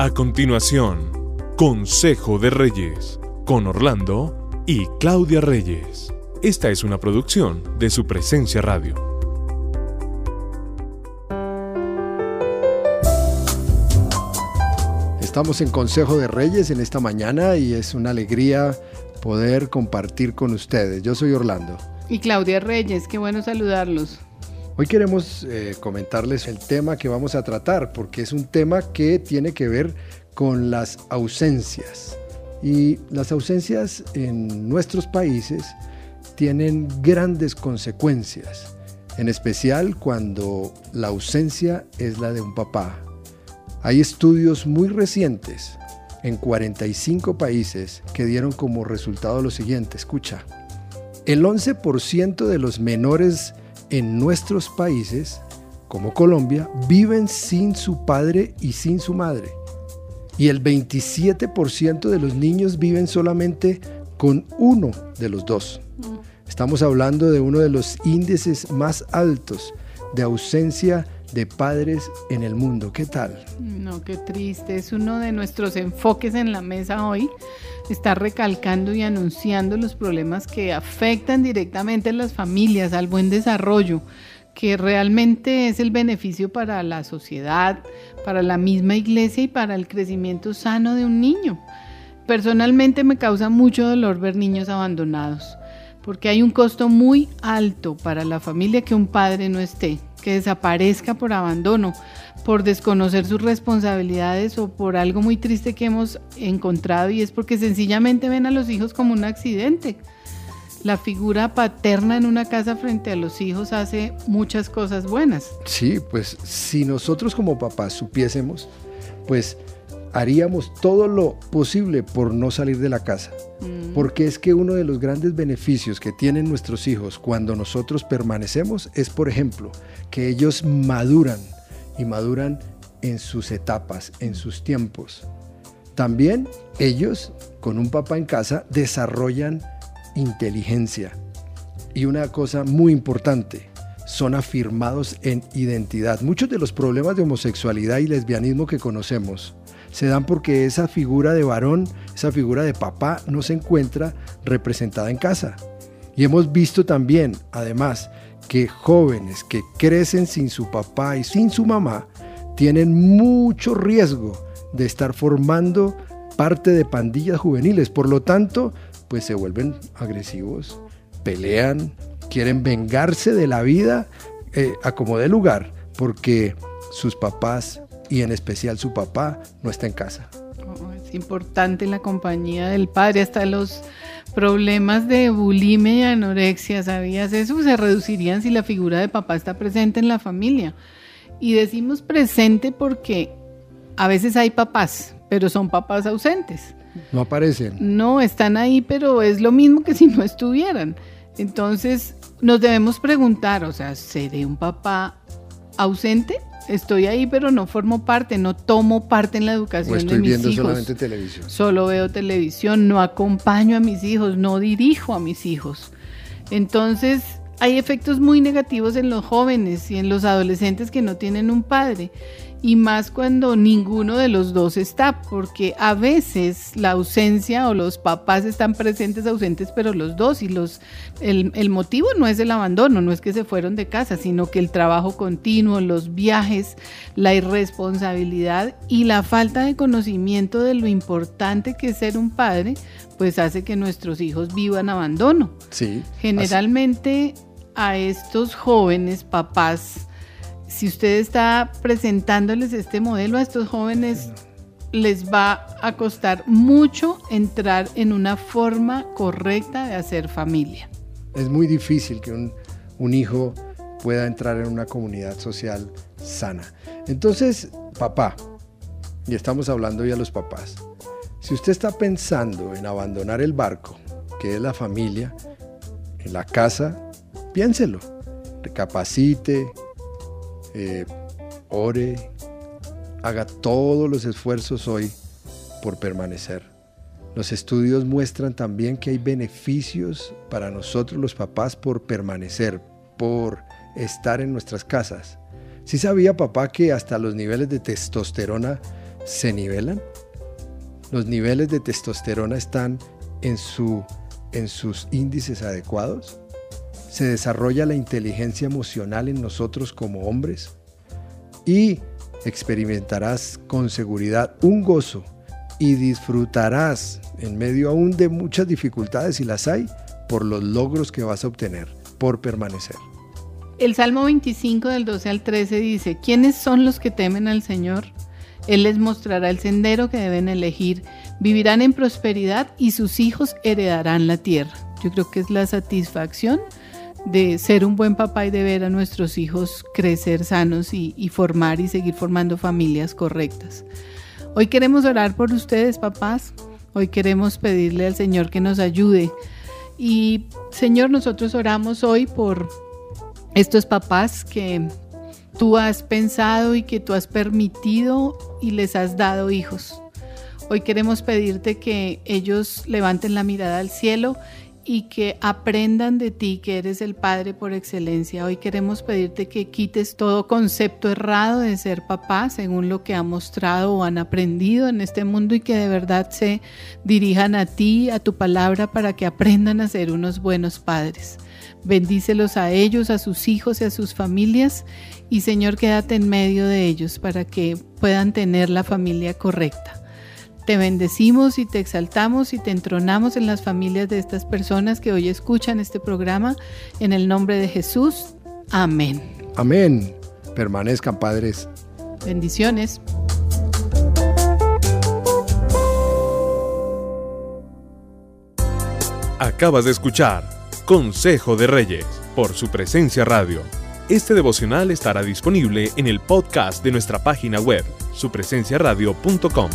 A continuación, Consejo de Reyes, con Orlando y Claudia Reyes. Esta es una producción de su presencia radio. Estamos en Consejo de Reyes en esta mañana y es una alegría poder compartir con ustedes. Yo soy Orlando. Y Claudia Reyes, qué bueno saludarlos. Hoy queremos eh, comentarles el tema que vamos a tratar porque es un tema que tiene que ver con las ausencias. Y las ausencias en nuestros países tienen grandes consecuencias, en especial cuando la ausencia es la de un papá. Hay estudios muy recientes en 45 países que dieron como resultado lo siguiente, escucha, el 11% de los menores en nuestros países, como Colombia, viven sin su padre y sin su madre y el 27% de los niños viven solamente con uno de los dos. Estamos hablando de uno de los índices más altos de ausencia de padres en el mundo. ¿Qué tal? No, qué triste. Es uno de nuestros enfoques en la mesa hoy. Está recalcando y anunciando los problemas que afectan directamente a las familias, al buen desarrollo, que realmente es el beneficio para la sociedad, para la misma iglesia y para el crecimiento sano de un niño. Personalmente me causa mucho dolor ver niños abandonados, porque hay un costo muy alto para la familia que un padre no esté, que desaparezca por abandono, por desconocer sus responsabilidades o por algo muy triste que hemos encontrado y es porque sencillamente ven a los hijos como un accidente la figura paterna en una casa frente a los hijos hace muchas cosas buenas. Sí, pues si nosotros como papás supiésemos, pues haríamos todo lo posible por no salir de la casa. Mm. Porque es que uno de los grandes beneficios que tienen nuestros hijos cuando nosotros permanecemos es, por ejemplo, que ellos maduran y maduran en sus etapas, en sus tiempos. También ellos, con un papá en casa, desarrollan inteligencia. Y una cosa muy importante, son afirmados en identidad. Muchos de los problemas de homosexualidad y lesbianismo que conocemos se dan porque esa figura de varón, esa figura de papá no se encuentra representada en casa. Y hemos visto también, además, que jóvenes que crecen sin su papá y sin su mamá tienen mucho riesgo de estar formando parte de pandillas juveniles. Por lo tanto, pues se vuelven agresivos, pelean, quieren vengarse de la vida eh, a como de lugar, porque sus papás y en especial su papá no está en casa. Oh, es importante la compañía del padre, hasta los problemas de bulimia y anorexia, ¿sabías eso? Se reducirían si la figura de papá está presente en la familia. Y decimos presente porque a veces hay papás, pero son papás ausentes. No aparecen. No, están ahí, pero es lo mismo que si no estuvieran. Entonces, nos debemos preguntar, o sea, ¿seré un papá ausente? Estoy ahí, pero no formo parte, no tomo parte en la educación de mis hijos. Estoy viendo solamente televisión. Solo veo televisión, no acompaño a mis hijos, no dirijo a mis hijos. Entonces, hay efectos muy negativos en los jóvenes y en los adolescentes que no tienen un padre y más cuando ninguno de los dos está, porque a veces la ausencia o los papás están presentes, ausentes, pero los dos, y los, el, el, motivo no es el abandono, no es que se fueron de casa, sino que el trabajo continuo, los viajes, la irresponsabilidad y la falta de conocimiento de lo importante que es ser un padre, pues hace que nuestros hijos vivan abandono. Sí. Generalmente a estos jóvenes papás, si usted está presentándoles este modelo a estos jóvenes, les va a costar mucho entrar en una forma correcta de hacer familia. Es muy difícil que un, un hijo pueda entrar en una comunidad social sana. Entonces, papá, y estamos hablando ya a los papás, si usted está pensando en abandonar el barco, que es la familia, en la casa, piénselo, recapacite, eh, ore, haga todos los esfuerzos hoy por permanecer. Los estudios muestran también que hay beneficios para nosotros los papás por permanecer, por estar en nuestras casas. Si sabía papá que hasta los niveles de testosterona se nivelan, los niveles de testosterona están en, su, en sus índices adecuados, se desarrolla la inteligencia emocional en nosotros como hombres y experimentarás con seguridad un gozo y disfrutarás en medio aún de muchas dificultades si las hay por los logros que vas a obtener por permanecer. El Salmo 25 del 12 al 13 dice, ¿quiénes son los que temen al Señor? Él les mostrará el sendero que deben elegir, vivirán en prosperidad y sus hijos heredarán la tierra. Yo creo que es la satisfacción de ser un buen papá y de ver a nuestros hijos crecer sanos y, formar y seguir formando familias correctas. Hoy queremos orar por ustedes, papás. Hoy queremos pedirle al Señor que nos ayude. Y Señor, nosotros oramos hoy por estos papás que tú has pensado y que tú has permitido y les has dado hijos. Hoy queremos pedirte que ellos levanten la mirada al cielo y que aprendan de ti que eres el Padre por excelencia. Hoy queremos pedirte que quites todo concepto errado de ser papá según lo que han mostrado o han aprendido en este mundo y que de verdad se dirijan a ti, a tu palabra, para que aprendan a ser unos buenos padres. Bendícelos a ellos, a sus hijos y a sus familias y Señor quédate en medio de ellos para que puedan tener la familia correcta. Te bendecimos y te exaltamos y te entronamos en las familias de estas personas que hoy escuchan este programa. En el nombre de Jesús. Amén. Amén. Permanezcan padres. Bendiciones. Acabas de escuchar Consejo de Reyes por su presencia radio. Este devocional estará disponible en el podcast de nuestra página web, supresenciaradio.com.